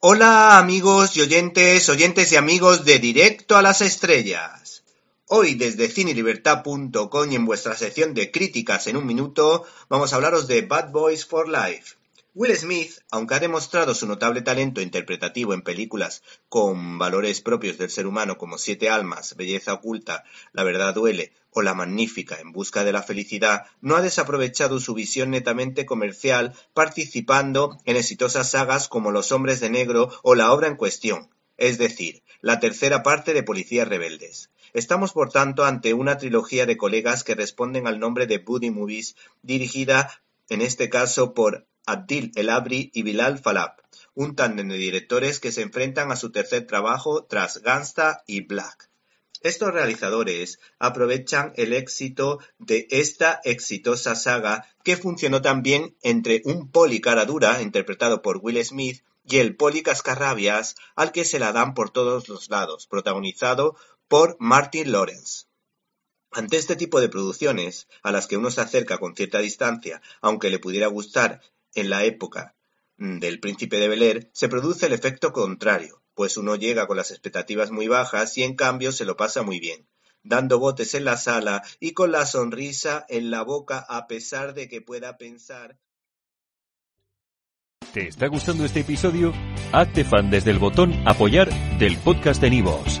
Hola amigos y oyentes, oyentes y amigos de Directo a las Estrellas. Hoy desde cinelibertad.com y en vuestra sección de críticas en un minuto vamos a hablaros de Bad Boys for Life. Will Smith, aunque ha demostrado su notable talento interpretativo en películas con valores propios del ser humano como Siete Almas, Belleza Oculta, La Verdad Duele o La Magnífica en Busca de la Felicidad, no ha desaprovechado su visión netamente comercial participando en exitosas sagas como Los Hombres de Negro o la obra en cuestión, es decir, la tercera parte de Policías Rebeldes. Estamos por tanto ante una trilogía de colegas que responden al nombre de Buddy Movies, dirigida en este caso por Adil El-Abri y Bilal Falab, un tándem de directores que se enfrentan a su tercer trabajo tras Gangsta y Black. Estos realizadores aprovechan el éxito de esta exitosa saga que funcionó también entre un poli cara dura interpretado por Will Smith y el poli cascarrabias al que se la dan por todos los lados, protagonizado por Martin Lawrence. Ante este tipo de producciones, a las que uno se acerca con cierta distancia, aunque le pudiera gustar en la época del Príncipe de Bel se produce el efecto contrario, pues uno llega con las expectativas muy bajas y en cambio se lo pasa muy bien, dando botes en la sala y con la sonrisa en la boca a pesar de que pueda pensar. ¿Te está gustando este episodio? Hazte fan desde el botón apoyar del podcast de Nivos.